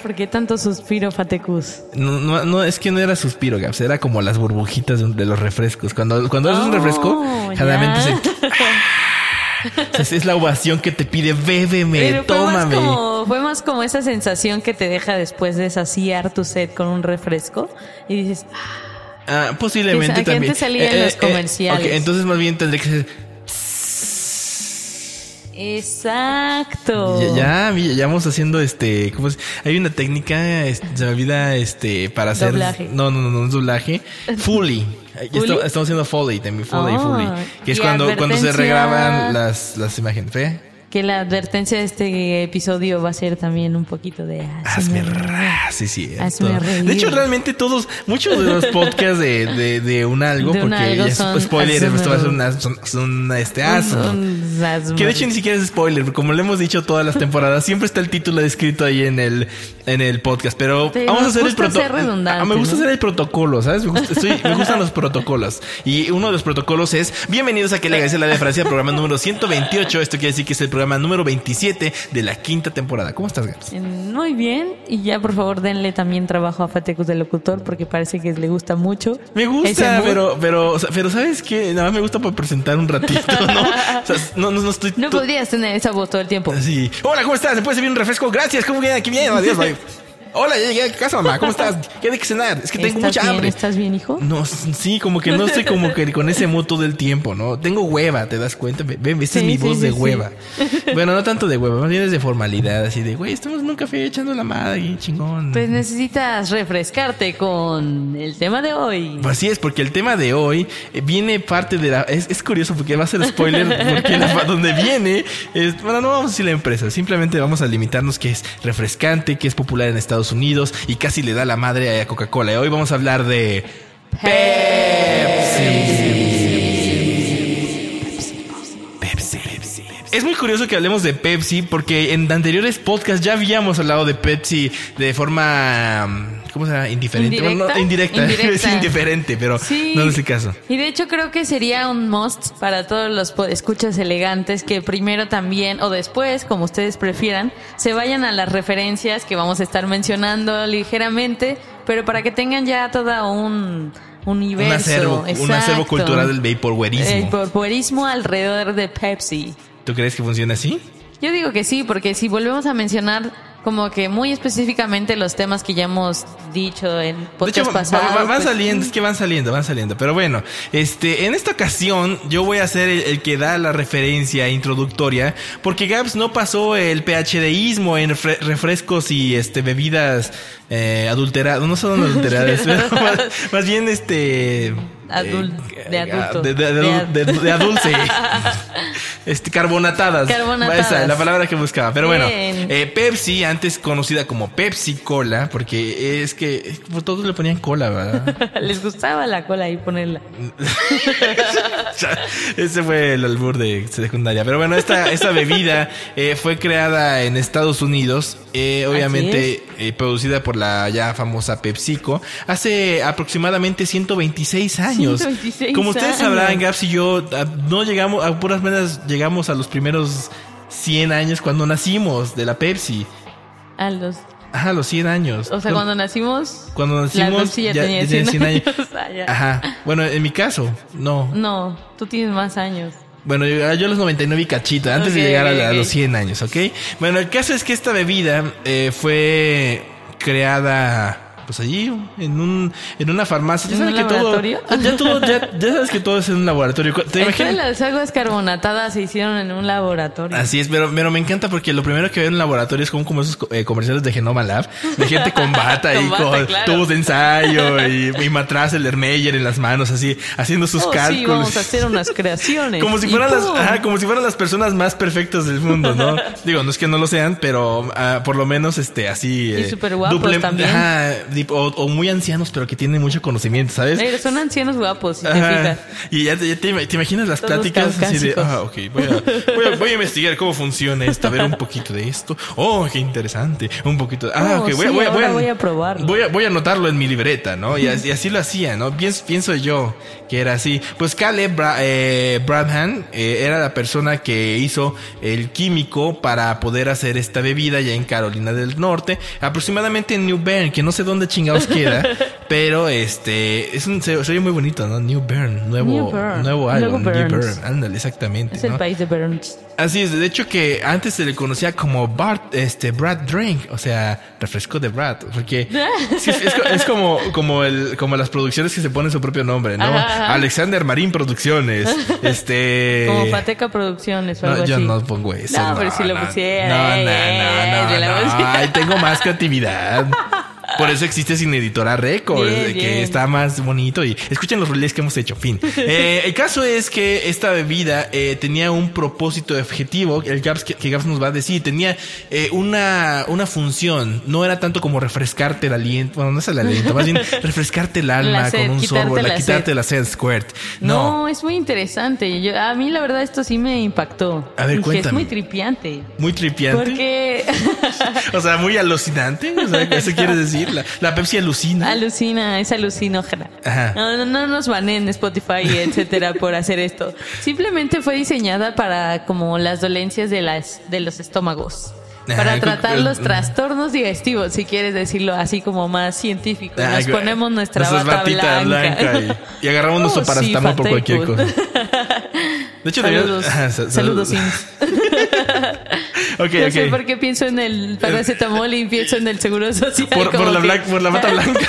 Por qué tanto suspiro, Fatecus? No, no, no, es que no era suspiro, Gaps, era como las burbujitas de, los refrescos. Cuando, cuando es un Oh, refresco, generalmente se... Es la ovación que te pide, bébeme, Pero fue más, tómame. como, fue más como esa sensación que te deja después de saciar tu sed con un refresco y dices, Ah, posiblemente también. antes salía en los comerciales. ok, entonces más bien tendría que ser. Exacto. Ya, ya, ya vamos haciendo este. ¿cómo es? Hay una técnica, es- se me olvida, este, para hacer. Doblaje. No, no, no, no, es doblaje. Fully. Estamos haciendo Foley también, Foley, Ah, Foley. Que es cuando, cuando se regraban las, las imágenes. ¿Ve? Que la advertencia de este episodio va a ser también un poquito de Hazme ASMR. ra, sí, sí. Hazme. De hecho, realmente todos, muchos de los podcasts de, de, de un algo, De un porque algo ya es son spoiler, esto va a ser una, son, son, este, asno. Un. Que de hecho ni siquiera es spoiler, como lo hemos dicho todas las temporadas, siempre está el título escrito ahí en el, en el podcast. Pero vamos a hacer el protocolo. redundante, me gusta ¿no? hacer el protocolo, ¿sabes? Me, gusta- estoy- me gustan los protocolos. Y uno de los protocolos es: Bienvenidos a Que le la de Francia, programa número 128. Esto quiere decir que es el programa número 27 de la quinta temporada. ¿Cómo estás, Gabs? Eh, Muy bien, y ya por favor denle también trabajo a Fatecus de locutor porque parece que le gusta mucho. Me gusta, pero, pero, pero ¿sabes qué? Nada más me gusta para presentar un ratito, ¿no? O sea, no, no, no estoy. No podrías tener esa voz todo el tiempo. Sí. Hola, ¿cómo estás? ¿Me puedes servir un refresco? Gracias. ¿Cómo viene? Aquí bien. Adiós. Bye. Hola, ya llegué a casa, mamá. ¿Cómo estás? ¿Qué hay que cenar? Es que tengo ¿Estás mucha bien? hambre. ¿Estás bien, hijo? No, sí, como que no estoy como que con ese mood todo el tiempo, ¿no? Tengo hueva, ¿te das cuenta? Ve, ve, esta es Sí, mi sí, voz sí, de sí. hueva. Bueno, no tanto de hueva, más bien es de formalidad, así de, güey, estamos en un café echando la madre y chingón. Pues necesitas refrescarte con el tema de hoy. Pues así es, porque el tema de hoy eh, viene parte de la... Es, es curioso porque va a ser spoiler, porque la, donde viene es... Bueno, no vamos a decir la empresa, simplemente vamos a limitarnos que es refrescante, que es popular en Estados Unidos y casi le da la madre a Coca-Cola. Hoy vamos a hablar de... Pepsi. Es muy curioso que hablemos de Pepsi porque en anteriores podcasts ya habíamos hablado de Pepsi de forma... mm, ¿Cómo se llama? Indiferente. ¿Indirecta? Bueno, no, indirecta. Indirecta. es indiferente, pero Sí. no es el caso. Y de hecho creo que sería un must para todos los escuchas elegantes que primero también o después, como ustedes prefieran, se vayan a las referencias que vamos a estar mencionando ligeramente, pero para que tengan ya todo un universo. un acervo, un acervo cultural del vaporwareismo. El vaporismo alrededor de Pepsi. ¿Tú crees que funciona así? Yo digo que sí, porque si volvemos a mencionar como que muy específicamente los temas que ya hemos dicho en podcast hecho, pasados. va- van pues, saliendo, es que van saliendo, van saliendo. Pero bueno, este, en esta ocasión yo voy a ser el, el que da la referencia introductoria, porque Gabs no pasó el PhDismo en refre- refrescos y este bebidas eh, adulteradas, no son adulteradas, pero más, más bien este Adul- eh, de adulto. de, de- de- De ad- de- de adulce, este carbonatadas, Carbonatadas. Esa es la palabra que buscaba. Pero bueno, Bien. eh, Pepsi, antes conocida como Pepsi Cola, porque es que eh, por todos le ponían cola, ¿verdad? Les gustaba la cola y ponerla. Ese fue el albur de secundaria. Pero bueno, esta, esta bebida eh, fue creada en Estados Unidos, eh, obviamente eh, producida por la ya famosa PepsiCo, hace aproximadamente 126 años. 126 Como ustedes años. sabrán, Gaps y yo ah, no llegamos, a puras menos llegamos a los primeros 100 años cuando nacimos de la Pepsi. A los, Ajá, los 100 años. o sea, cuando nacimos. Cuando la nacimos Pepsi ya, tenía 100 años. Ah, ya. Ajá. Bueno, en mi caso, no. No, tú tienes más años. Bueno, yo, yo a los 99 y cachita, antes de Ok, llegar a, la- a los 100 años, ¿ok? Bueno, el caso es que esta bebida eh, fue creada pues allí, en un, en una farmacia. Ya ¿En sabes que todo, ya todo, ya, ya sabes que todo es en un laboratorio. ¿Te imaginas? las aguas carbonatadas se hicieron en un laboratorio. Así es, pero, pero me encanta porque lo primero que veo en un laboratorio es como, como esos eh, comerciales de Genoma Lab, de gente con bata y Con bata, con claro. tubos de ensayo y, y matraz el Ermeyer en las manos, así, haciendo sus Oh, sí, cálculos. vamos a hacer unas creaciones. Como si fueran las, como si fueran las personas más perfectas del mundo, ¿no? Digo, no es que no lo sean, pero ah, por lo menos este así Y eh, súper guapos también. ajá, o, o muy ancianos, pero que tienen mucho conocimiento, ¿sabes? Son ancianos guapos, si te Ajá. fijas. Y ya te, ya te- te imaginas las Todos pláticas así de, ah, ok, voy a, voy, a, voy a investigar cómo funciona esto, a ver un poquito de esto. Oh, qué interesante. Un poquito de, ah, Oh, ok, voy, a- sí, voy, a- voy, a, voy a probarlo. Voy a, voy a anotarlo en mi libreta, ¿no? Y así, y así lo hacía, ¿no? Pienso, pienso yo que era así. Pues Caleb Bra- eh, Bradham eh, era la persona que hizo el químico para poder hacer esta bebida ya en Carolina del Norte, aproximadamente en New Bern, que no sé dónde chingados queda, pero este es un se, se oye muy bonito, ¿no? New Bern, nuevo New Bern. nuevo Nuevo New. Bern, ándale, exactamente, Es el ¿no? país de Burns. Así es, de hecho que antes se le conocía como Bart, este, Brad Drink, o sea, refresco de Brad, porque es, es co- es como, como el, como las producciones que se ponen su propio nombre, ¿no? Ajá, ajá. Alexander Marín Producciones, este... Como Fateca Producciones o algo No, yo así. no pongo eso. No, pero si lo pusiera, No, eh, no, eh, no, si no, lo no. pusiera. Ay, tengo más creatividad. Por eso existe Sin Editora Bien, de que bien. está más bonito y escuchen los relays que hemos hecho. Fin. Eh, el caso es que esta bebida eh, tenía un propósito objetivo, el Gaps que, que Gaps nos va a decir, tenía eh, una, una función, no era tanto como refrescarte el aliento, bueno, no es el aliento, más bien refrescarte el alma sed, con un sorbo, la, la quitarte la sed, squirt. No, No, es muy interesante. Yo, a mí la verdad esto sí me impactó. A ver, cuéntame. Es muy tripiante. muy tripiante. Porque O sea, muy alucinante. O sea, ¿eso quiere decir? La, la Pepsi alucina. alucina, es alucinógena. Ajá. No, no, no nos banen Spotify, etcétera, por hacer esto. Simplemente fue diseñada para como las dolencias de las de los estómagos. Para Ajá, tratar los trastornos digestivos, si quieres decirlo así como más científico. Ah, Nos ponemos nuestra bata blanca. blanca y, y agarramos nuestro Oh, sí, paracetamol por cualquier cosa. De hecho, Saludos. debería- Saludos. Sims. Ok, No sé por qué pienso en el paracetamol y pienso en el seguro social. Por, la que- blanca, por la bata blanca.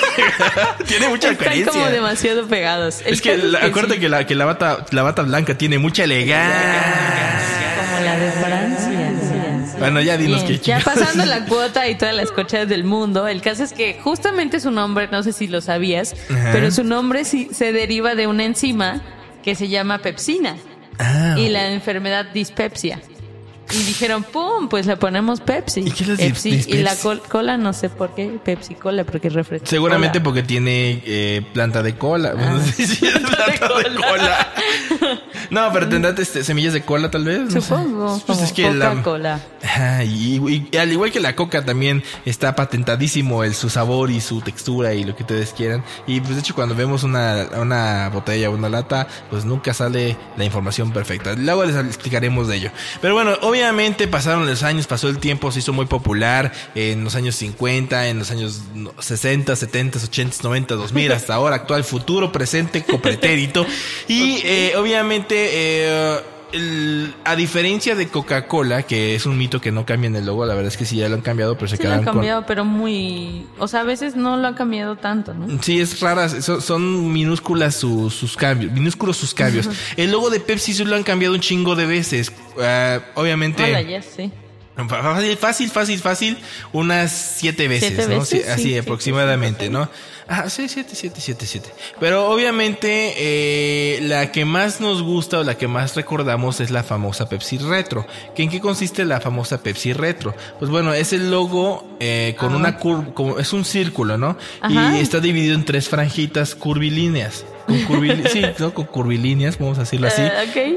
tiene mucha Están coherencia. como demasiado pegados. El Es que la- acuérdate sí. que la, que la bata, la bata blanca tiene mucha elegancia. Como la de Francia. Bueno, ya dinos Bien, qué ya pasando la cuota y todas las cochas del mundo, el caso es que justamente su nombre, no sé si lo sabías, Ajá. pero su nombre sí se deriva de una enzima que se llama pepsina Ah, y la enfermedad dispepsia. Y dijeron, ¡pum! Pues le ponemos Pepsi. ¿Y qué es la Pepsi. dis- Y la col- cola, no sé por qué, Pepsi Cola, porque es refresco. Seguramente Cola. porque tiene eh, planta de cola. Es planta de cola. No, pero tendrá este, semillas de cola tal vez. no sé. Supongo, Pues como es que la- Coca-Cola. Y al igual que la coca también está patentadísimo el su sabor y su textura y lo que ustedes quieran. Y pues de hecho cuando vemos una, una botella o una lata, pues nunca sale la información perfecta. Luego les explicaremos de ello. Pero bueno, obviamente pasaron los años, pasó el tiempo, se hizo muy popular en los años 50, en los años 60, 70, 80, 90, 2000, hasta ahora, actual, futuro, presente, copretérito. Y eh, obviamente... eh, el- a diferencia de Coca-Cola, que es un mito que no cambian el logo, la verdad es que sí ya lo han cambiado, pero se Sí lo han con... cambiado, pero muy... O sea, a veces no lo han cambiado tanto, ¿no? Sí, es rara, son, son minúsculas sus, sus cambios, minúsculos sus cambios. El logo de Pepsi sí lo han cambiado un chingo de veces. Ah, obviamente... Hola, yes, sí. Fácil, fácil, fácil, fácil, unas siete veces, ¿Siete ¿no? veces? Sí, así Sí, sí, aproximadamente, ¿no? Ah, sí, siete, siete, siete, siete. Pero obviamente eh, la que más nos gusta o la que más recordamos es la famosa Pepsi Retro. ¿Que ¿En qué consiste la famosa Pepsi Retro? Pues bueno, es el logo eh, con Ajá. una curva, como es un círculo, ¿no? Ajá. Y está dividido en tres franjitas curvilíneas. Con sí, ¿no? Con curvilíneas, vamos a decirlo así. Eh,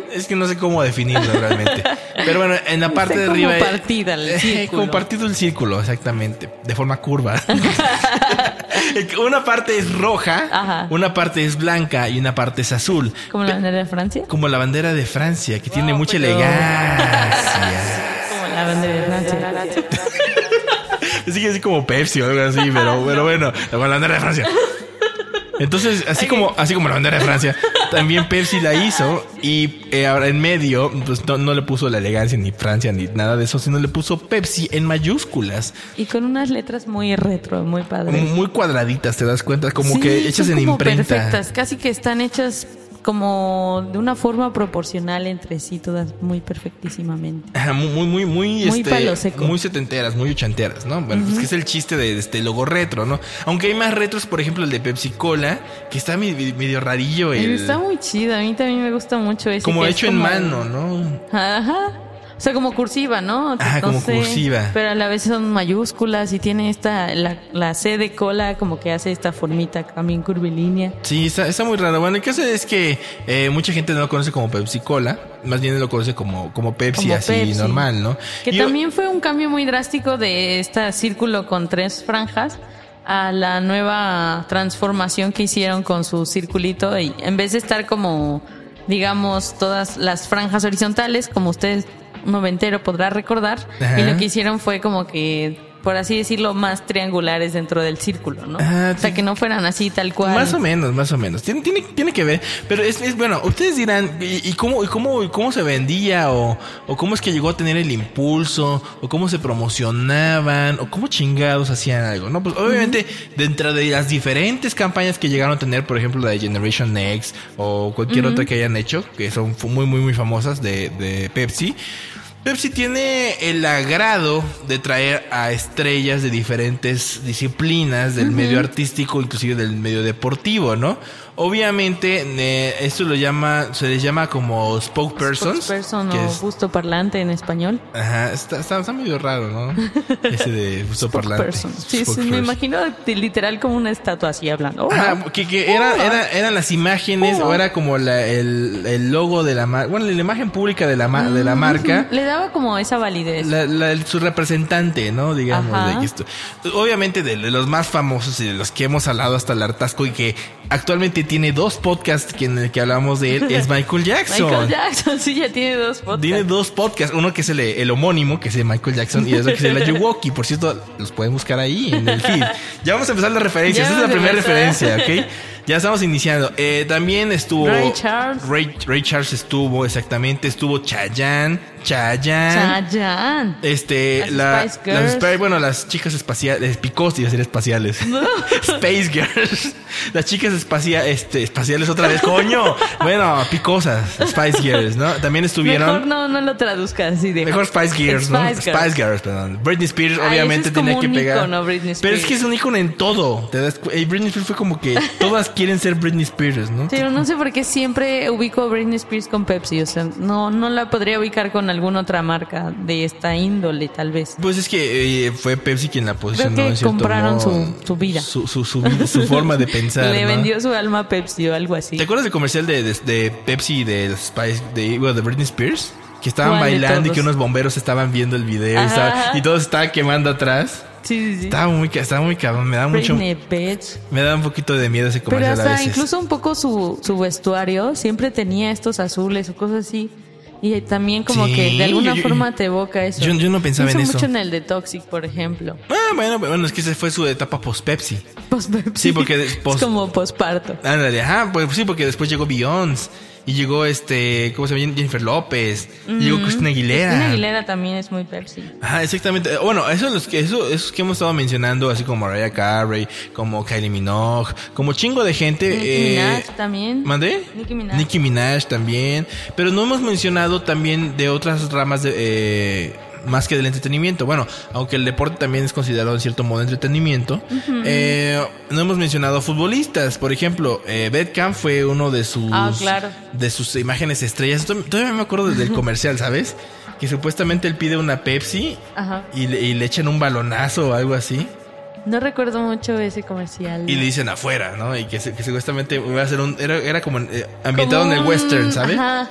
ok. Es que no sé cómo definirlo realmente. Pero bueno, en la parte de como arriba. partida el Eh, círculo. como partido el círculo, exactamente. De forma curva. una parte es roja, Ajá. una parte es blanca y una parte es azul. Como la bandera de Francia. Como la bandera de Francia, que tiene Wow, mucha pero- elegancia. Como la bandera de Francia. Sigue así como Pepsi o algo así, pero, pero bueno, la bandera de Francia. Entonces, así como, así como la bandera de Francia, también Pepsi la hizo y eh, ahora en medio, pues no, no le puso la elegancia ni Francia ni nada de eso, sino le puso Pepsi en mayúsculas, Y con unas letras muy retro, muy padres. muy cuadraditas, te das cuenta, como Sí, que hechas son en como imprenta. perfectas, casi que están hechas como de una forma proporcional entre sí, todas muy perfectísimamente. Ajá, muy, muy, muy, muy, Muy este, palo seco. muy setenteras, muy ochenteras, ¿no? Bueno, pues que es el chiste de este logo retro, ¿no? Aunque hay más retros, por ejemplo, el de Pepsi Cola, que está medio, medio rarillo, el, Está muy chido, a mí también me gusta mucho ese. como es hecho en mano, ¿no? Ajá. O sea, como cursiva, ¿no? Ajá, como cursiva. Pero a la vez son mayúsculas y tiene esta, la, la C de cola como que hace esta formita también curvilínea. Sí, está, está muy raro. Bueno, el caso es que eh, mucha gente no lo conoce como Pepsi Cola, más bien lo conoce como, como Pepsi, Como así Pepsi. normal, ¿no? Que yo- también fue un cambio muy drástico de este círculo con tres franjas a la nueva transformación que hicieron con su circulito y en vez de estar como digamos todas las franjas horizontales como ustedes noventero podrá recordar Ajá. y lo que hicieron fue como que por así decirlo más triangulares dentro del círculo, ¿no? Ah, o sea que no fueran así tal cual. Más o menos, más o menos. Tiene, tiene, tiene que ver. Pero es, es bueno, ustedes dirán, ¿y, y cómo, y cómo, y cómo se vendía? O, ¿O cómo es que llegó a tener el impulso? ¿O cómo se promocionaban? ¿O cómo chingados hacían algo? No, pues obviamente, dentro de las diferentes campañas que llegaron a tener, por ejemplo, la de Generation Next o cualquier otra que hayan hecho, que son muy, muy, muy famosas de, de Pepsi. Pepsi tiene el agrado de traer a estrellas de diferentes disciplinas del medio artístico, inclusive del medio deportivo, ¿no? Obviamente, eh, esto lo llama, se les llama como spokespersons. Spokesperson que o es- busto parlante en español. Ajá, está, está, está medio raro, ¿no? Ese de busto parlante. Sí, sí, me imagino literal como una estatua así hablando. Ajá, que, que era, era, eran las imágenes Oh. o era como la, el, el logo de la marca, bueno, la imagen pública de la, ma- de la marca. Le daba como esa validez. La- la- su representante, ¿no? Digamos, de esto- Obviamente de, de los más famosos y de los que hemos hablado hasta el hartazgo y que actualmente tiene dos podcasts que en el que hablamos de él es Michael Jackson. Michael Jackson, sí, ya tiene dos podcasts. Tiene dos podcasts, uno que es el, el homónimo, que es de Michael Jackson, y otro que es el Ayuwoki. Por cierto, los pueden buscar ahí en el feed. Ya vamos a empezar las referencias. Esa es la primera referencia, ¿ok? Ya estamos iniciando. Eh, también estuvo... Ray Charles. Ray, Ray Charles estuvo, exactamente. Estuvo Chayanne. Chayanne. Chayanne. Este, Las la, Spice Girls. las bueno, las chicas espaciales, picos, iba a decir espaciales. Space Girls. Las chicas espacia, este, espaciales otra vez, coño. Bueno, picosas, Spice Girls, ¿no? También estuvieron. Mejor no, no lo traduzcas así de. Mejor Spice Girls, ¿no? Spice Girls. Spice Girls, perdón. Britney Spears, Ay, obviamente, es tenía que un pegar. ícono, Britney Pero es Spears. que es un icono en todo. ¿te das eh, Britney Spears fue como que todas quieren ser Britney Spears, ¿no? Pero no sé por qué siempre ubico a Britney Spears con Pepsi. O sea, no, no la podría ubicar con alguna otra marca de esta índole, tal vez. Pues es que eh, fue Pepsi quien la posicionó. que en cierto compraron modo. su- su vida. Su, su, su su forma de pensar. Le ¿no? vendió su alma a Pepsi o algo así. ¿Te acuerdas del comercial de, de, de Pepsi y de Spice, de, de Britney Spears? Que estaban ¿Cuál de bailando y que unos bomberos estaban viendo el video y, estaba- y todos estaban quemando atrás. Sí, sí, sí. Estaba muy, estaba muy cabrón, me da mucho, me da un poquito de miedo ese Pero comercial a hasta veces. incluso un poco su, su vestuario siempre tenía estos azules o cosas así. Y también como Sí, que de alguna yo- forma te evoca eso. yo- yo no pensaba en eso. mucho en el de Toxic, por ejemplo. Ah, bueno, bueno, es que esa fue su etapa post-Pepsi. Post-Pepsi. Sí, porque post- es como posparto. Ándale, ajá, pues sí, porque después llegó Beyoncé y llegó este, ¿cómo se llama? Jennifer López, llegó Cristina Aguilera. Cristina Aguilera también es muy Pepsi. Ajá, exactamente. Bueno, eso es los que eso esos que hemos estado mencionando, así como Mariah Carey, como Kylie Minogue, como chingo de gente. Nicki eh, Minaj también. ¿Mandé? Nicki Minaj. Nicki Minaj también. Pero no hemos mencionado también de otras ramas de eh, más que del entretenimiento. Bueno, aunque el deporte también es considerado en cierto modo entretenimiento. eh, no hemos mencionado futbolistas. Por ejemplo, eh, Beckham fue uno de sus Ah, claro. de sus imágenes estrellas. Todavía me acuerdo del comercial, ¿sabes? Que supuestamente él pide una Pepsi Ajá. y le, y le echan un balonazo o algo así. No recuerdo mucho ese comercial. Y le dicen afuera, ¿no? Y que, que supuestamente iba a ser un. Era, era como eh, ambientado Como en el western, ¿sabes? Ajá.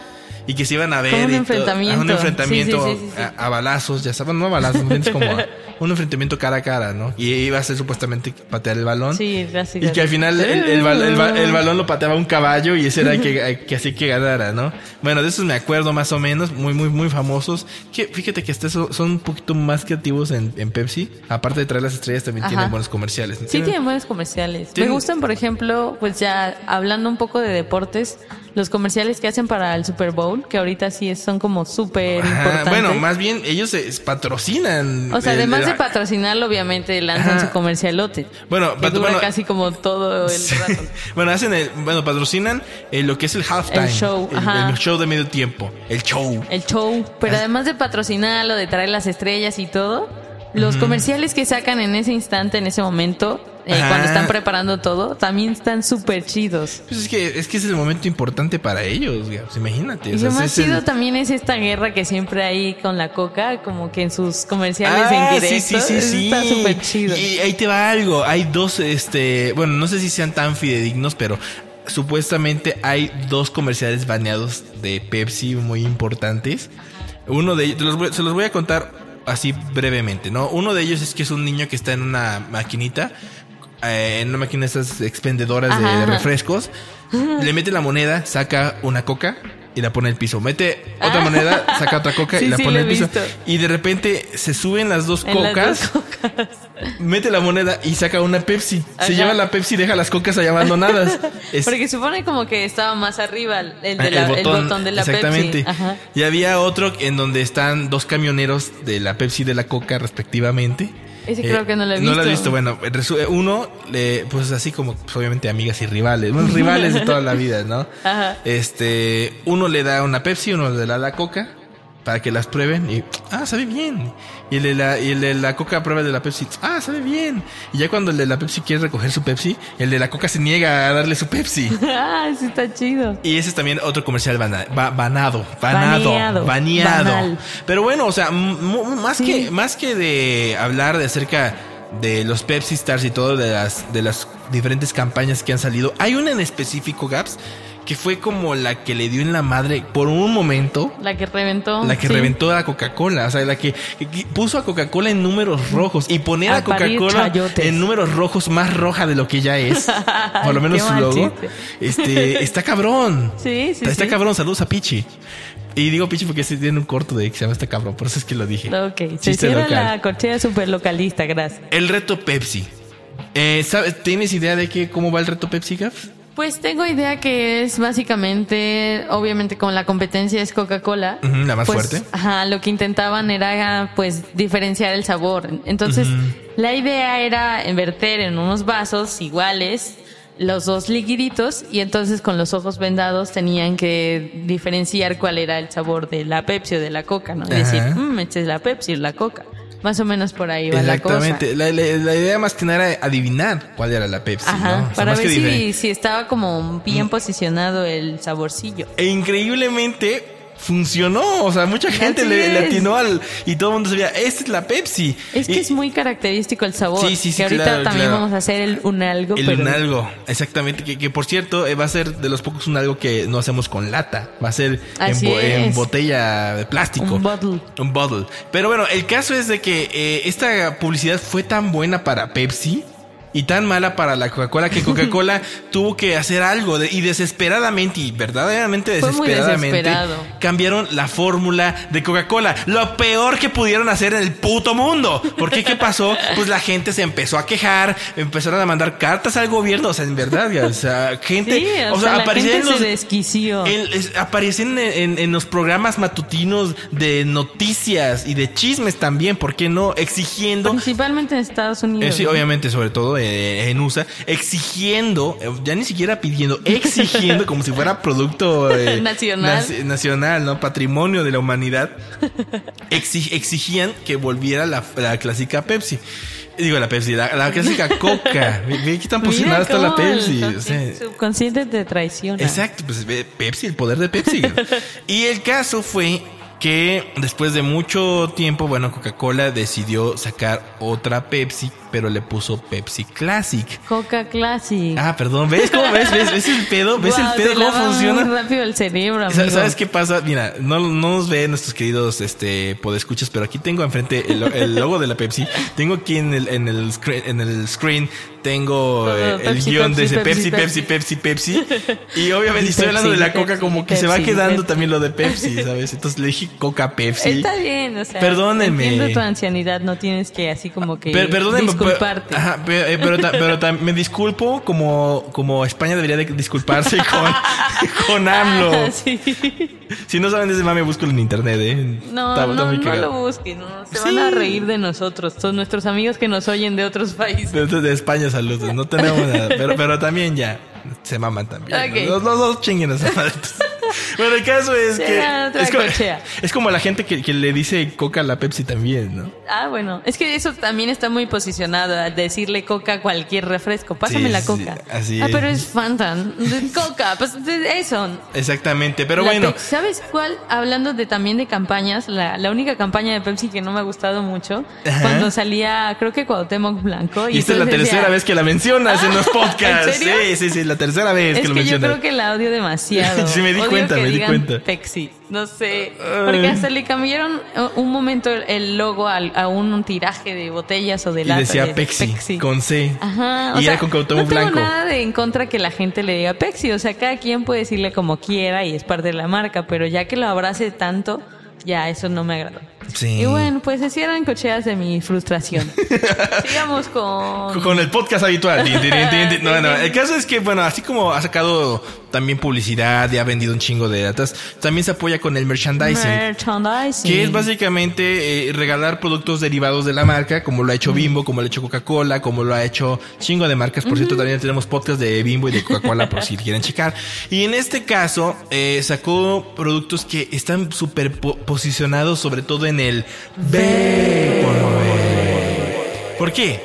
Y que se iban a ver. Como un y enfrentamiento. a un enfrentamiento Sí, sí, sí, sí, sí. A, a balazos, ya saben, no a balazos, es como a un enfrentamiento cara a cara, ¿no? Y iba a ser supuestamente patear el balón. Sí, así. Y que al final el, el bal- el ba- el balón lo pateaba un caballo y ese era el que, el que ganara, ¿no? Bueno, de esos me acuerdo más o menos, muy, muy, muy famosos. Que fíjate que eso son un poquito más creativos en, en Pepsi. Aparte de traer las estrellas, también Ajá. tienen buenos comerciales. Sí, tienen buenos comerciales. Tienen- Me gustan, por ejemplo, pues ya hablando un poco de deportes, los comerciales que hacen para el Super Bowl, que ahorita sí es- son como súper Ajá, importantes. bueno, más bien ellos se patrocinan. O sea, el- además de el- patrocinarlo, obviamente lanzan Ajá. su comercialote. Bueno, que dura bueno, casi como todo el rato. bueno, hacen el, bueno, patrocinan eh, lo que es el halftime. El show, ajá. el show de medio tiempo. El show. El show. Pero Ah. además de patrocinarlo, de traer las estrellas y todo, los comerciales que sacan en ese instante, en ese momento, eh, cuando están preparando todo, también están súper chidos. Pues es que, es que es el momento importante para ellos, pues imagínate. Y o sea, lo más el- chido también es esta guerra que siempre hay con la coca, como que en sus comerciales Ah, en directo. sí, sí, sí, sí. Está súper chido. Y ahí te va algo. Hay dos, este, bueno, no sé si sean tan fidedignos, pero supuestamente hay dos comerciales baneados de Pepsi muy importantes. Uno de ellos, los voy- se los voy a contar así brevemente, ¿no? Uno de ellos es que es un niño que está en una maquinita, eh, en una máquina de esas expendedoras de, Ajá, de ajá. refrescos, le mete la moneda, saca una coca y la pone el piso. Mete otra Ah. moneda, saca otra coca Sí, y la sí, pone el piso. visto. Y de repente se suben las dos las cocas, dos cocas. mete la moneda y saca una Pepsi. Ajá. Se lleva la Pepsi y deja las cocas allá abandonadas. Es- Porque supone como que estaba más arriba el, de Ah, la- el botón, de la exactamente. Pepsi. Ajá. Y había otro en donde están dos camioneros de la Pepsi y de la Coca respectivamente. Eh, Ese creo que no lo he No lo he visto. visto. Bueno, resu- uno, le, pues así como, pues, obviamente amigas y rivales. Bueno, rivales de toda la vida, ¿no? Ajá. Este, uno le da una Pepsi, uno le da la Coca para que las prueben y, ah, sabe bien. Y el de la, y el de la Coca prueba el de la Pepsi, ah, sabe bien. Y ya cuando el de la Pepsi quiere recoger su Pepsi, el de la Coca se niega a darle su Pepsi. Ah, sí está chido. Y ese es también otro comercial bana- ba- banado, banado, Baneado. baneado. Banal. Pero bueno, o sea, más Sí. que más que de hablar de acerca de los Pepsi Stars y todo de las de las diferentes campañas que han salido, hay una en específico, Gaps, que fue como la que le dio en la madre por un momento. La que reventó. La que sí. reventó a Coca-Cola, o sea, la que, que puso a Coca-Cola en números rojos y poner A Coca-Cola en números rojos más roja de lo que ya es, por lo menos su logo. chiste. Este, está cabrón. Sí, sí, Está sí. cabrón, saludos a Pichi. Y digo Pichi porque sí tiene un corto de que se llama Está cabrón, por eso es que lo dije. Ok, se hicieron la corchea súper localista, gracias. El reto Pepsi. Eh, ¿sabes- ¿Tienes idea de que, cómo va el reto Pepsi, Gaf? Pues tengo idea que es básicamente, obviamente con la competencia es Coca-Cola. La más pues, fuerte. Ajá, lo que intentaban era pues diferenciar el sabor. Entonces, la idea era verter en unos vasos iguales los dos liquiditos y entonces con los ojos vendados tenían que diferenciar cuál era el sabor de la Pepsi o de la Coca, ¿no? Y decir, mmm, esta es la Pepsi o la Coca. Más o menos por ahí va la cosa. Exactamente. La, idea más que nada era adivinar cuál era la Pepsi. Ajá, ¿no? O sea, para ver si, si estaba como bien posicionado el saborcillo. E increíblemente funcionó. O sea, mucha gente le, le atinó al. Y todo el mundo sabía, esta es la Pepsi. Es que Y- es muy característico el sabor. Sí, sí, sí, Que ahorita claro, también claro. vamos a hacer el unalgo. El pero unalgo, exactamente. Que, que, por cierto, eh, va a ser de los pocos unalgo que no hacemos con lata. Va a ser en, botella de plástico. Un bottle. Un bottle. Pero bueno, el caso es de que eh, esta publicidad fue tan buena para Pepsi. Y tan mala para la Coca-Cola que Coca-Cola tuvo que hacer algo de- y desesperadamente y verdaderamente desesperadamente cambiaron la fórmula de Coca-Cola. Lo peor que pudieron hacer en el puto mundo. ¿Por qué? ¿Qué pasó? Pues la gente se empezó a quejar, empezaron a mandar cartas al gobierno. O sea, en verdad, ya, o sea, gente. Sí, o, o sea, sea, aparecían gente en los, se desquició. en- es- aparecían en, en- en los programas matutinos de noticias y de chismes también, ¿por qué no? Exigiendo. Principalmente en Estados Eh, Unidos. sí, ¿no? obviamente, sobre todo eh, en USA, exigiendo, eh, ya ni siquiera pidiendo, exigiendo como si fuera producto eh, Nacional. naci- nacional, ¿no? Patrimonio de la humanidad. Exi- exigían que volviera la, la clásica Pepsi. Digo, la Pepsi, la, la clásica Coca. Ve, qué tan posicionada está la cómo el Pepsi. o sea, subconsciente te traiciona. Exacto, pues Pepsi, el poder de Pepsi. y el caso fue que después de mucho tiempo, bueno, Coca-Cola decidió sacar otra Pepsi, pero le puso Pepsi Classic. Coca Classic. Ah, perdón, ¿ves cómo ves? ¿Ves, ¿Ves el pedo? ¿Ves el pedo cómo funciona? Muy rápido el cerebro, amigo. ¿Sabes qué pasa? Mira, no, no nos ven nuestros queridos este podescuchas, pero aquí tengo enfrente el, lo- el logo de la Pepsi. Tengo aquí en el, en el, screen, en el screen tengo eh, el Pepsi, guion de Pepsi, ese Pepsi, Pepsi, Pepsi, Pepsi, Pepsi. Y obviamente estoy hablando de la Coca como que se va quedando también lo de Pepsi, ¿sabes? Entonces le dije Coca Pepsi. Está bien, o sea. Perdónenme. Entiendo tu ancianidad, no tienes que así como que Per- perdónenme, disculparte. pero- ajá, pero, eh, pero, ta- pero ta- me disculpo como, como España debería de disculparse con, con AMLO. Ah, sí. Si no saben de ese mame, búscalo en internet, eh. No, Está- no, no lo busquen, no, se Sí. van a reír de nosotros, todos nuestros amigos que nos oyen de otros países. De, de- España, saludos. No tenemos nada. Pero, pero también ya se maman también. Los, los dos chinguen a. Bueno, el caso es que. Es como, es como la gente que, que le dice coca a la Pepsi también, ¿no? Ah, bueno, es que eso también está muy posicionado, a decirle coca a cualquier refresco. Pásame Sí, la sí, coca. así ah, es. pero es Fanta. Coca, pues eso. Exactamente. Pero La bueno. Pepsi- ¿Sabes cuál? Hablando de también de campañas, la, la única campaña de Pepsi que no me ha gustado mucho, Ajá. cuando salía, creo que Cuauhtémoc Blanco. Y esta es la entonces tercera decía, vez que la mencionas en los Ah, podcasts. ¿en serio? Sí, sí, sí, la tercera vez Es que lo que yo mencionas. creo que la odio demasiado. Sí, me di Odio cuenta, que me di cuenta. Pepsi, no sé. Porque hasta le cambiaron uh, un momento el- logo al- a, un tiraje de botellas o de Y latas. decía de Pepsi, con C. Ajá, o y sea, era con Cuauhtémoc no tengo Blanco. nada de en contra que la gente le diga Pepsi, o sea, cada quien puede decirle como quiera y es parte de la marca, pero ya que lo abrace tanto, ya eso no me agradó. Sí. Y bueno, pues se cierran cocheas de mi frustración. Sigamos con... Con el podcast habitual. No, no. El caso es que, bueno, así como ha sacado también publicidad y ha vendido un chingo de datas, también se apoya con el merchandising. Merchandising. Que es básicamente eh, regalar productos derivados de la marca, como lo ha hecho Bimbo, como lo ha hecho Coca-Cola, como lo ha hecho chingo de marcas. Por cierto, también tenemos podcast de Bimbo y de Coca-Cola por si quieren checar. Y en este caso, eh, sacó productos que están súper po- posicionados, sobre todo en el B. ¿Por qué?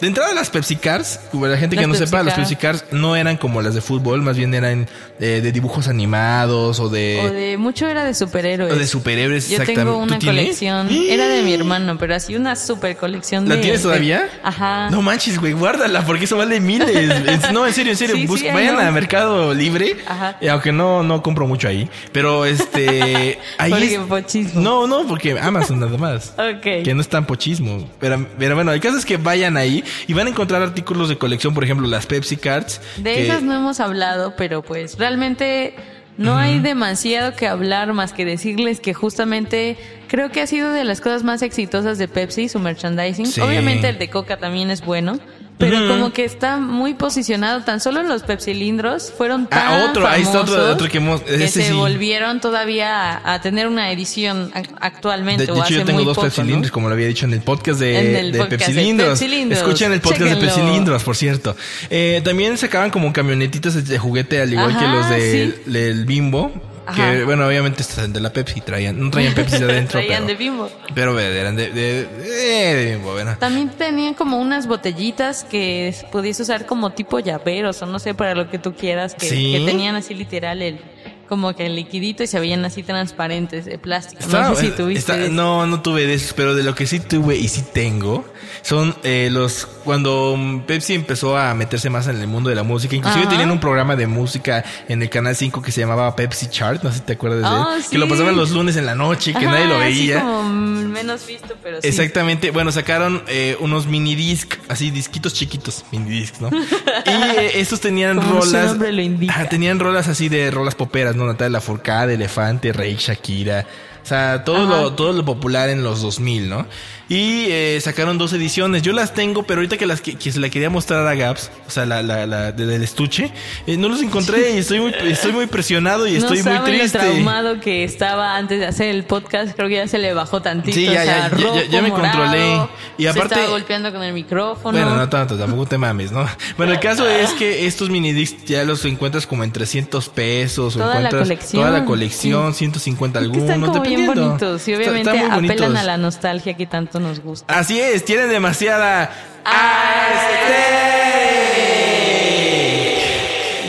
De entrada las Pepsi Cars, la gente que no Pepsi sepa, las. Pepsi Cars no eran como las de fútbol, más bien eran eh, de dibujos animados o de, O de mucho era de superhéroes. o de superhéroes. Yo exactamente. tengo una colección. Era de mi hermano, pero así una super colección ¿La de- tienes todavía? de- Ajá. No manches, güey, guárdala porque eso vale miles. No, en serio, en serio. Sí, bus- sí, I vayan know. a Mercado Libre. Ajá. eh, aunque no, no compro mucho ahí. Pero este. ahí Porque es- pochismo. No, no, porque Amazon nada más. Ok. Que no es tan pochismo. Pero, pero bueno, el caso es que vayan ahí y van a encontrar artículos de colección, por ejemplo, las Pepsi Cards. De que- esas no hemos hablado, pero pues realmente no hay demasiado que hablar más que decirles que justamente creo que ha sido de las cosas más exitosas de Pepsi, su merchandising. Sí. Obviamente el de Coca también es bueno. Pero como que está muy posicionado, tan solo los pepsilindros fueron tan Ah, otro, ahí está otro- que hemos- que se sí. volvieron todavía a, a tener una edición ac- De, actualmente. de o hecho, hace yo tengo muy dos poco, Pepsi ¿no? Lindros, como lo había dicho en el podcast de, En el de podcast Pepsi de Lindros. Pepsi Lindros. Escuchen el podcast de Chéquenlo. Pepsi Lindros, por cierto. Eh, también sacaban como camionetitas de juguete, al igual que los de- sí. del Bimbo. Que, bueno, obviamente están de la Pepsi, traían, no traían Pepsi de adentro. Traían pero, de Bimbo. pero eran de, de, de- de Bimbo, bueno. También tenían como unas botellitas que pudiese usar como tipo llaveros o no sé, para lo que tú quieras, que, Sí. que tenían así literal el como que el liquidito y se veían así transparentes de plástico. Estaba- no sé si tuviste. está- de eso. no, no tuve de esos, pero de lo que sí tuve y sí tengo son eh, los cuando mm, Pepsi empezó a meterse más en el mundo de la música. Inclusive Ajá. tenían un programa de música en el canal 5 que se llamaba Pepsi Chart, no sé si te acuerdas de él, sí. que lo pasaban los lunes en la noche, que Ajá, nadie lo así veía. como mm, menos visto, pero sí. Exactamente, bueno, sacaron eh, unos mini disc, así disquitos chiquitos, mini discs, ¿no? y eh, estos tenían Como su rolas, nombre lo indica. Ajá, tenían rolas así de rolas poperas, ¿no? Natalia Lafourcade, Elefante, Rey, Shakira, o sea, todo lo, todo lo popular en los 2000, ¿no? Y eh, sacaron dos ediciones. Yo las tengo, pero ahorita que las que, que se la quería mostrar a Gaps, o sea, la, la, la de- del estuche, eh, no los encontré y estoy muy, estoy muy presionado y estoy no muy saben triste. lo traumado que estaba antes de hacer el podcast. Creo que ya se le bajó tantito. Sí, ya, o sea, ya, ya, ya, rojo, ya me morado, controlé. Y aparte- Se estaba golpeando con el micrófono. Bueno, no tanto, tampoco te mames, ¿no? Bueno, el caso es que estos mini discs ya los encuentras como en 300 pesos. Toda la colección. Toda la colección, 150 Es que algunos, están como bien bonitos y Está- obviamente están muy apelan bonitos. a la nostalgia que tanto nos gusta. Así es, tienen demasiada... Ah.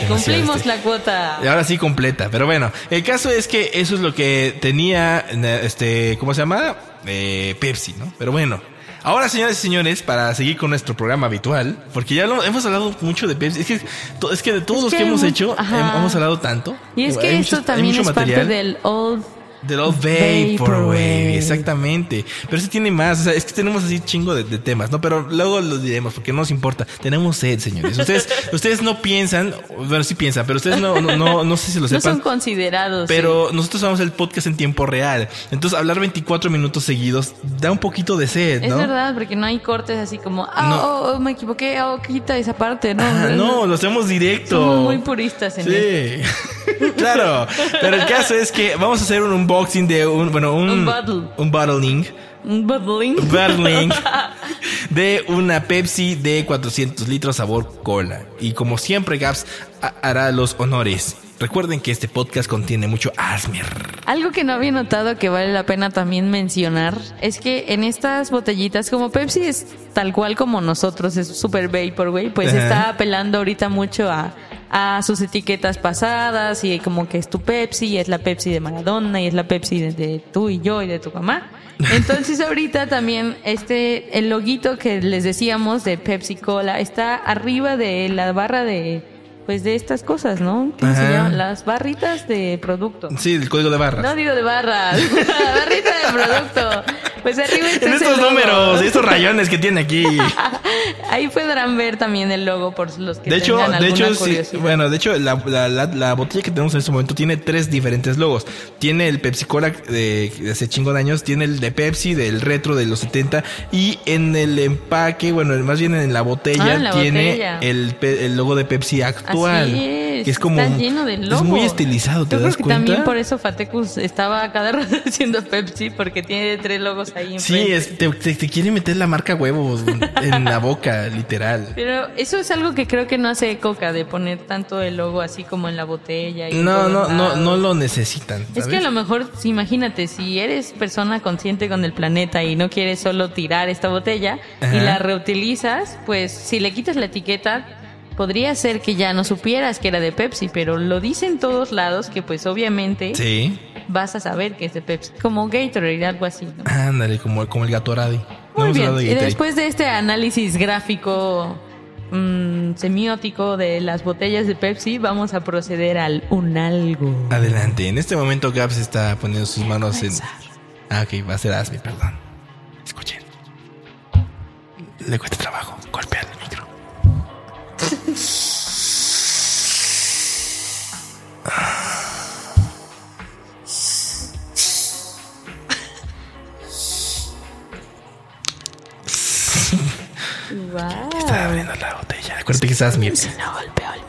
Cumplimos este. la cuota. Y ahora sí completa. Pero bueno, el caso es que eso es lo que tenía, este, ¿cómo se llama? Eh, Pepsi, ¿no? Pero bueno. Ahora, señores y señores, para seguir con nuestro programa habitual, porque ya lo, hemos hablado mucho de Pepsi, es que, es que de todos Es los que hemos mucho- hecho, ajá. hemos hablado tanto. Y es que esto mucho- también es parte del old. Del Old Vaporwave. Vaporwave, exactamente. Pero ese tiene más, o sea, es que tenemos así chingo de, de temas, ¿no? Pero luego lo diremos porque no nos importa. Tenemos sed, señores. Ustedes, ustedes no piensan, bueno, sí piensan, pero ustedes no, no, no, no sé si lo No sepan. son considerados. Pero nosotros vamos el podcast en tiempo real. Entonces, hablar 24 minutos seguidos da un poquito de sed, sí. Es ¿no? verdad, porque no hay cortes así como, ah, No. oh, oh, me equivoqué, oh, quita esa parte, ¿no? Ah, no, lo hacemos directo. Somos muy puristas en esto. Sí, claro. Pero el caso es que vamos a hacer un unboxing de un, bueno, un, Un bottle. un bottling, Un bottling de una Pepsi de 400 litros sabor cola. Y como siempre, Gaps ha- hará los honores. Recuerden que este podcast contiene mucho asmer. Algo que no había notado que vale la pena también mencionar es que en estas botellitas, como Pepsi es tal cual como nosotros, es super vaporwave, pues Ajá. está apelando ahorita mucho a, a sus etiquetas pasadas y como que es tu Pepsi, y es la Pepsi de Maradona y es la Pepsi de, de tú y yo y de tu mamá. Entonces ahorita también este el loguito que les decíamos de Pepsi Cola está arriba de la barra de pues de estas cosas, ¿no? ¿Cómo se llaman? Las barritas de producto. Sí, el código de barras. No digo de barras, barrita de producto. Pues arriba está en estos números, estos rayones que tiene aquí. Ahí podrán ver también el logo por los que De hecho, tengan de hecho, sí, curiosidad. bueno, de hecho, la, la, la, la botella que tenemos en este momento tiene tres diferentes logos. Tiene el Pepsi Cola de, de hace chingo de años, tiene el de Pepsi del retro de los 70 y en el empaque, bueno, más bien en la botella Ah, tiene botella. el, el logo de Pepsi actual. Así es, que es como está lleno de es muy estilizado, ¿te Yo das creo que cuenta? también por eso Fatecus estaba cada rato haciendo Pepsi porque tiene tres logos ahí Sí, es, te, te- te quiere meter la marca huevos en la boca, literal. Pero eso es algo que creo que no hace Coca de poner tanto el logo así como en la botella. Y No, no, no, no lo necesitan. Es que a ¿sabes? lo mejor, imagínate, si eres persona consciente con el planeta y no quieres solo tirar esta botella y Ajá. la reutilizas, pues si le quitas la etiqueta, podría ser que ya no supieras que era de Pepsi, pero lo dice en todos lados que pues obviamente Sí. vas a saber que es de Pepsi. Como Gatorade, algo así. ¿no? Ándale, como, como el gatorade. Muy bien, de y después de este análisis gráfico mm, semiótico de las botellas de Pepsi, vamos a proceder al un algo. Adelante. En este momento Gaps está poniendo sus manos en... Ah, ok, va a ser Asmi, perdón. Escuchen. Le cuesta trabajo golpear el micro. Wow. Está abriendo la botella. Acuérdate que es Asmi. Si no golpeo el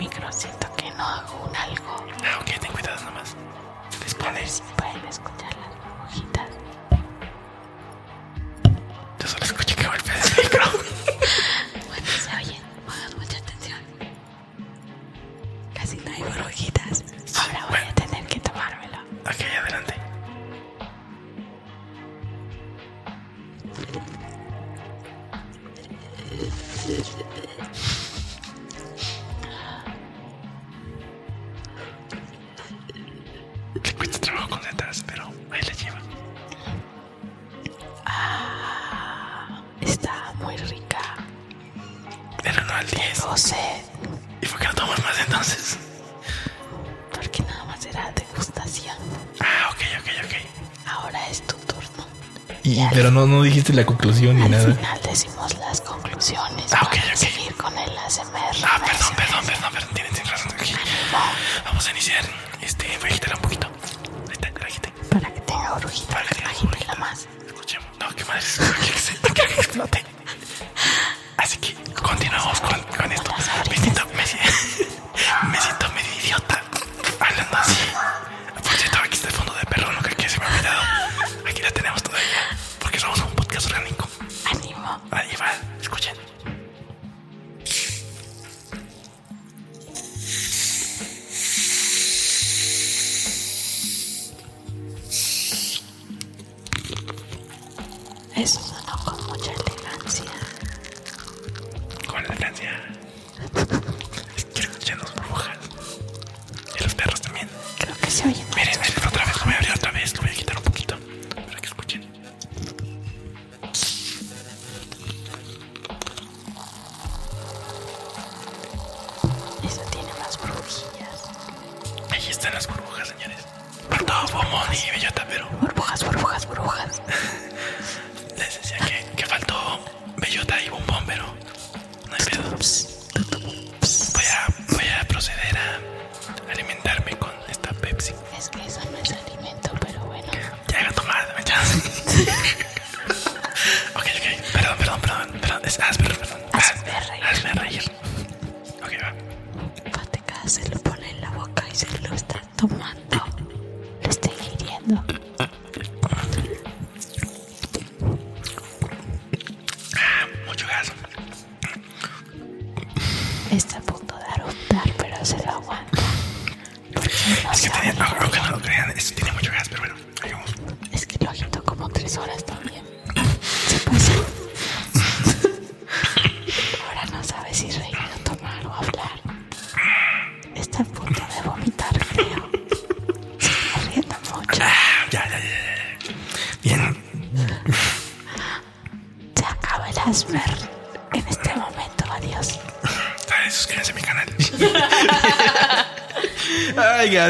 no, no dijiste la conclusión ni Al nada. final Eso sonó con mucha elegancia. Con elegancia. Quiero escuchar las burbujas. Y los perros también. Creo que se oyen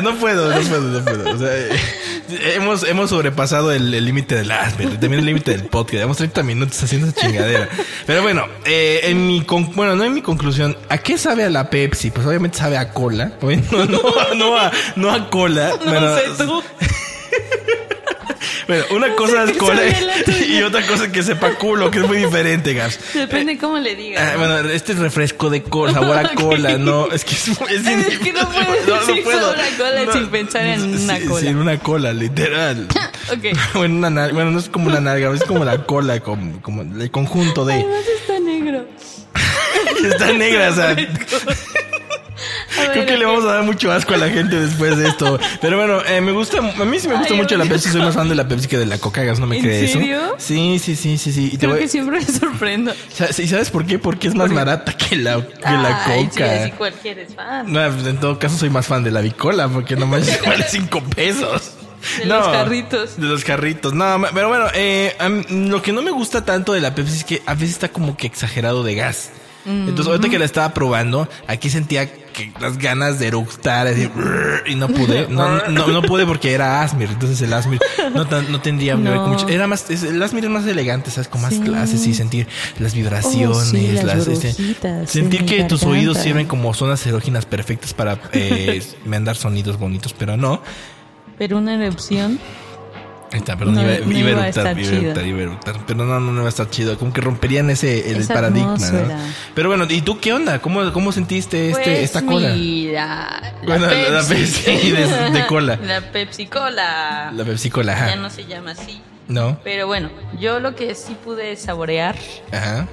No puedo, no puedo, no puedo. O sea, eh, hemos, hemos sobrepasado el límite del Asper, también el límite del podcast. Llevamos 30 minutos haciendo esa chingadera. Pero bueno, eh, en mi con- bueno, no en mi conclusión, ¿a qué sabe a la Pepsi? Pues obviamente sabe a cola. No, no, a, no a cola. Bueno, tú. Bueno, una cosa es ¿Qué cola sabe la tuya? y otra cosa es que sepa culo, que es muy diferente, Gas. Depende cómo le digas. Ah, bueno, este es refresco de cola, sabor a cola, no, es que es, es, Es que no puedes decir sabor a cola sin pensar en una sí, cola. Sí, en una cola, literal. Ok. bueno, una nal- bueno, no es como una nalga, es como la cola, como, como el conjunto de... Además está negro. Está negra, o sea, creo que le vamos a dar mucho asco a la gente después de esto. Pero bueno, eh, me gusta, a mí sí me gusta Ay, mucho la. Pepsi, soy más fan de la Pepsi que de la Coca, Gas, ¿no me ¿En crees eso? serio? Sí, sí, sí, sí, sí. Y Creo voy- que siempre me sorprendo. ¿Y sabes por qué? Porque es más barata que la, que la Ay, sí, coca. así cualquiera es fan. No, pues, en todo caso soy más fan de la bicola porque nomás vale 5 pesos. De los carritos. De los carritos. No, pero bueno, eh, lo que no me gusta tanto de la Pepsi es que a veces está como que exagerado de gas. Entonces, ahorita que la estaba probando, aquí sentía que las ganas de eructar así, y no pude. No, no, no pude porque era Asmir. Entonces el Asmir no, no tendría mucho. Era más, el Asmir es más elegante, ¿sabes? Con más Sí. clases y sentir las vibraciones, Oh, sí, las las, este, sentir en que tus oídos sirven como zonas erógenas perfectas para eh, mandar sonidos bonitos, pero no. Pero una erupción. Ahí está, perdón, No, iba, no iba a iba a eructar, estar iba a chido. eructar, iba a eructar. Pero no, no, no va a estar chido. Como que romperían ese el Esa paradigma, ¿no? Pero bueno, ¿y tú qué onda? ¿Cómo, cómo sentiste este, Pues esta cola? Mira, la Bueno, Pepsi. la Pepsi de- de cola. La Pepsi Cola. La Pepsi Cola, Ya ajá. no se llama así. ¿No? Pero bueno, yo lo que sí pude saborear Ajá.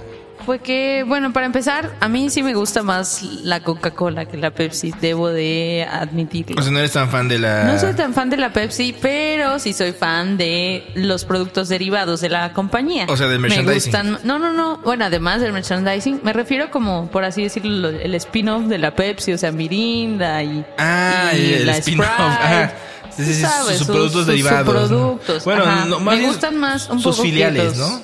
Fue que, bueno, para empezar, a mí sí me gusta más la Coca-Cola que la Pepsi, debo de admitirlo. O sea, no eres tan fan de la... No soy tan fan de la Pepsi, pero sí soy fan de los productos derivados de la compañía. O sea, del Me merchandising. gustan- no, no, no. Bueno, además del merchandising, me refiero como, por así decirlo, el spin-off de la Pepsi, o sea, Mirinda y, Ah, y el spin-off. Sprite. Ajá. Sí, sí, sí, Tú sabes, sus productos derivados, ¿no? subproductos. Bueno, no, más me bien gustan más un sus poco filiales. ¿no?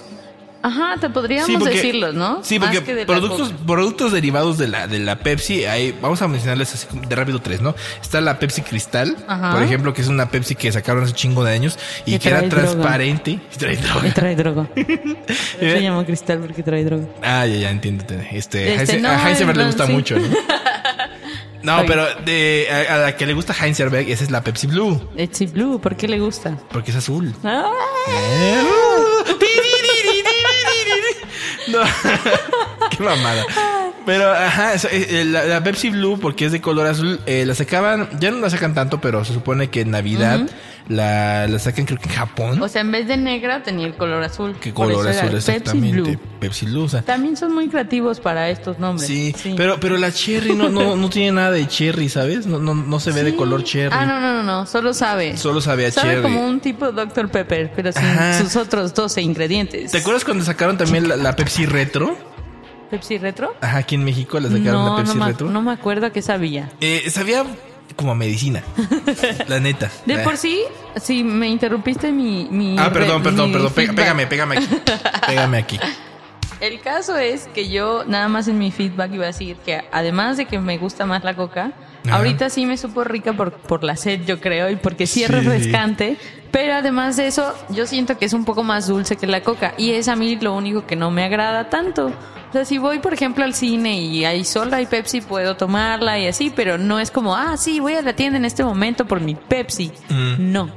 Ajá, te podríamos Sí, porque- decirlos, ¿no? Sí, Más porque que de la productos, productos derivados de la, de la Pepsi, hay, vamos a mencionarles así de rápido tres, ¿no? Está la Pepsi Cristal, Ajá. por ejemplo, que es una Pepsi que sacaron hace chingo de años y Que que era transparente. Y trae droga. Me trae droga. Se llama cristal porque trae droga. Ah, ya, ya, entiendo. Este, Este, Heinz- no, a Heinzenberg le no, gusta sí. mucho, ¿no? No, pero de, a, a la que le gusta Heinzenberg, esa es la Pepsi Blue, Etsy Blue, ¿por qué le gusta? porque es azul. Ah, Eh, Qué mamada. Pero, ajá, eh, eh, la, Pepsi Blue, porque es de color azul, eh, la sacaban, ya no la sacan tanto, pero se supone que en Navidad la, la sacan creo que en Japón. O sea, en vez de negra tenía el color azul. que color azul, Pepsi exactamente. Blue. Pepsi Blue, o sea, También son muy creativos para estos nombres. Sí, pero pero la cherry no, no, no tiene nada de cherry, ¿sabes? No, no, no se ve de color cherry. Ah, no, no, no, no, solo sabe. Solo sabe a Sabe cherry. como un tipo Dr. Pepper, pero sin Ajá. sus otros 12 ingredientes. ¿Te acuerdas cuando sacaron también la, la Pepsi Retro? ¿Pepsi Retro? Ajá, aquí en México la sacaron No, la Pepsi no, Retro. no me acuerdo qué sabía. Eh, sabía como medicina. la neta. De por sí, si me interrumpiste mi... mi Ah, perdón, perdón, mi perdón. Feedback. pégame, pégame aquí. Pégame aquí. El caso es que yo nada más en mi feedback iba a decir que además de que me gusta más la coca, Ajá. ahorita sí me supo rica por, por la sed, yo creo, y porque sí es Sí. refrescante. Pero además de eso, yo siento que es un poco más dulce que la coca. Y es a mí lo único que no me agrada tanto. Sea, si voy, por ejemplo, al cine y hay solo hay Pepsi, puedo tomarla y así, pero no es como, ah, sí, voy a la tienda en este momento por mi Pepsi. Mm. No,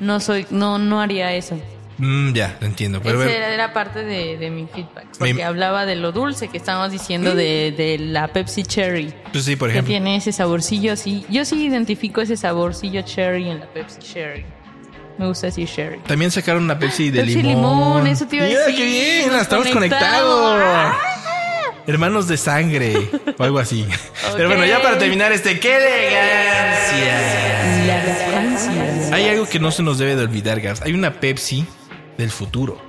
no soy, no, no haría eso. Mm, ya, lo entiendo. Pero Ese bueno, era parte de, de mi feedback. Porque hablaba de lo dulce que estábamos diciendo de, de la Pepsi Cherry. pues sí, por Que ejemplo. tiene ese saborcillo así. Yo sí identifico ese saborcillo cherry en la Pepsi Cherry. Me gusta decir cherry. También sacaron una Pepsi de Pepsi limón. limón, eso te iba a Mira, decir. qué bien, Nos estamos conectados. Hermanos de sangre o algo así. Pero bueno, ya para terminar este, ¡qué elegancia! Hay algo que no se nos debe de olvidar, Gabs. Hay una Pepsi del futuro.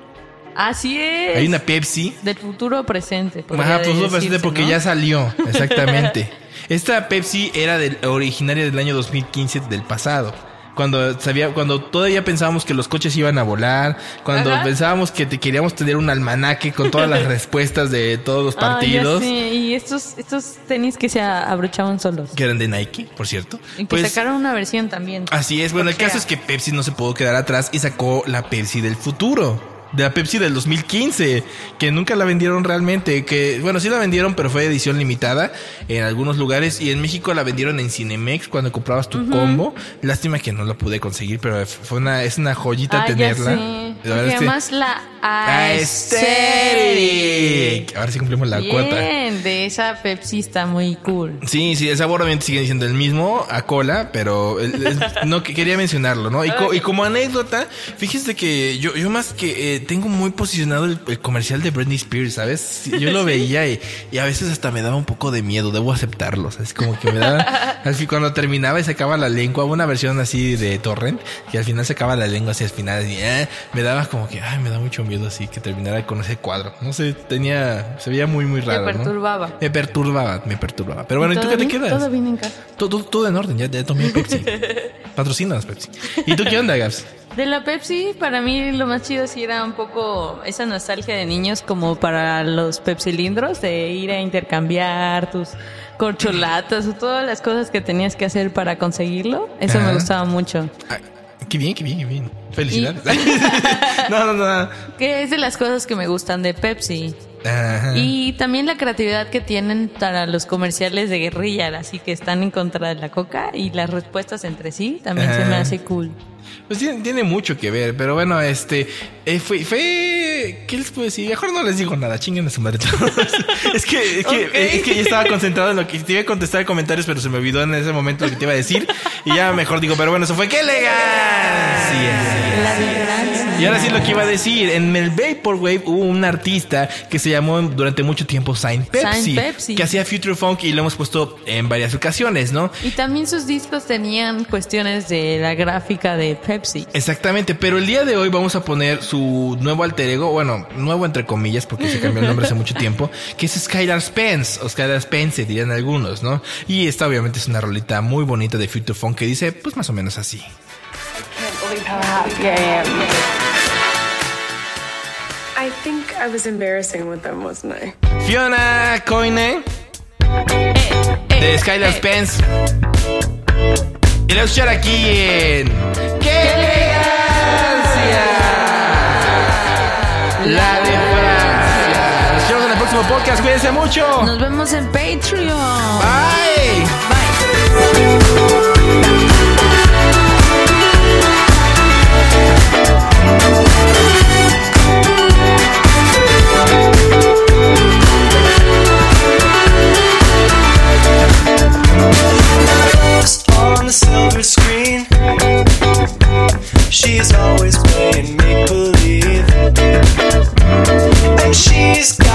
Así es. Hay una Pepsi Del futuro presente. Ajá, pues no decirse, presente porque ¿no? ya salió, exactamente. Esta Pepsi era del, originaria del año 2015 del pasado. Cuando sabía, cuando todavía pensábamos que los coches iban a volar, cuando Ajá. pensábamos que te queríamos tener un almanaque con todas las respuestas de todos los Ah, partidos. Y estos, estos tenis que se abrochaban solos. que eran de Nike, por cierto. Y que Pues, sacaron una versión también. Así es, bueno, el caso es que Pepsi no se pudo quedar atrás y sacó la Pepsi del futuro. De la Pepsi del 2015, que nunca la vendieron realmente, que bueno, sí la vendieron, pero fue edición limitada en algunos lugares y en México la vendieron en Cinemex cuando comprabas tu combo. Lástima que no la pude conseguir, pero fue una es una joyita Ah, ya tenerla. sé. Que- además la Aesthetic. Ahora sí cumplimos la cuota. De esa Pepsi está muy cool. Sí, sí, el sabor obviamente sigue siendo el mismo a cola, pero el- el- no que- quería mencionarlo, ¿no? Y, co- y como anécdota, fíjese que yo, yo más que eh, tengo muy posicionado el, el comercial de Britney Spears, ¿sabes? Yo lo veía y, y a veces hasta me daba un poco de miedo, debo aceptarlo, ¿sabes? Como que me daba, fin cuando terminaba y sacaba la lengua, una versión así de torrent, que al final sacaba la lengua hacia el final y eh, me daba como que, ay, me da mucho miedo así que terminara con ese cuadro. No sé, tenía, se veía muy, muy Me raro. ¿no? perturbaba. Me perturbaba, me perturbaba. Pero bueno, ¿y tú ¿Todo qué te quedas? Todo bien en casa. Todo, todo en orden, ya, ya tomé Pepsi. Patrocínanos, Pepsi. ¿Y tú qué onda, Gabs? De la Pepsi, para mí lo más chido sí era un poco esa nostalgia de niños como para los pepsilindros, de ir a intercambiar tus corcholatas o todas las cosas que tenías que hacer para conseguirlo. Eso Ajá. me gustaba mucho. Qué bien, qué bien, qué bien. Felicidades. no, no, no. Que es de las cosas que me gustan de Pepsi. Ajá. Y también la creatividad que tienen para los comerciales de guerrilla, así que están en contra de la coca y las respuestas entre sí también se me hace cool. Pues tiene, tiene mucho que ver, pero bueno, este eh, fue, fue, ¿qué les puedo decir? Mejor no les digo nada, chinguen a su madre es que, es que, es que yo estaba concentrado en lo que te iba a contestar comentarios, pero se me olvidó en ese momento lo que te iba a decir y ya mejor digo, pero bueno, eso fue qué elegancia. La elegancia. Y ahora sí lo que iba a decir, en el Vaporwave hubo un artista que se llamó durante mucho tiempo Saint Pepsi, Saint Pepsi. que hacía Future Funk y lo hemos puesto en varias ocasiones, ¿no? Y también sus discos tenían cuestiones de la gráfica de Pepsi. Exactamente, pero el día de hoy vamos a poner su nuevo alter ego, bueno, nuevo entre comillas, porque se cambió el nombre hace mucho tiempo, que es Skylar Spence, o Skylar Spence dirían algunos, ¿no? Y esta obviamente es una rolita muy bonita de Future Funk que dice, pues más o menos así. How happy I am. I think I was embarrassing with them, wasn't I? Fiona Coine de Skylar Spence. Y lo escuchar aquí en ¡Qué elegancia! La de Francia. Nos vemos en el próximo podcast. Cuídense mucho. Nos vemos en Patreon. Bye. Bye. Silver screen. She's always playing make believe. And she's got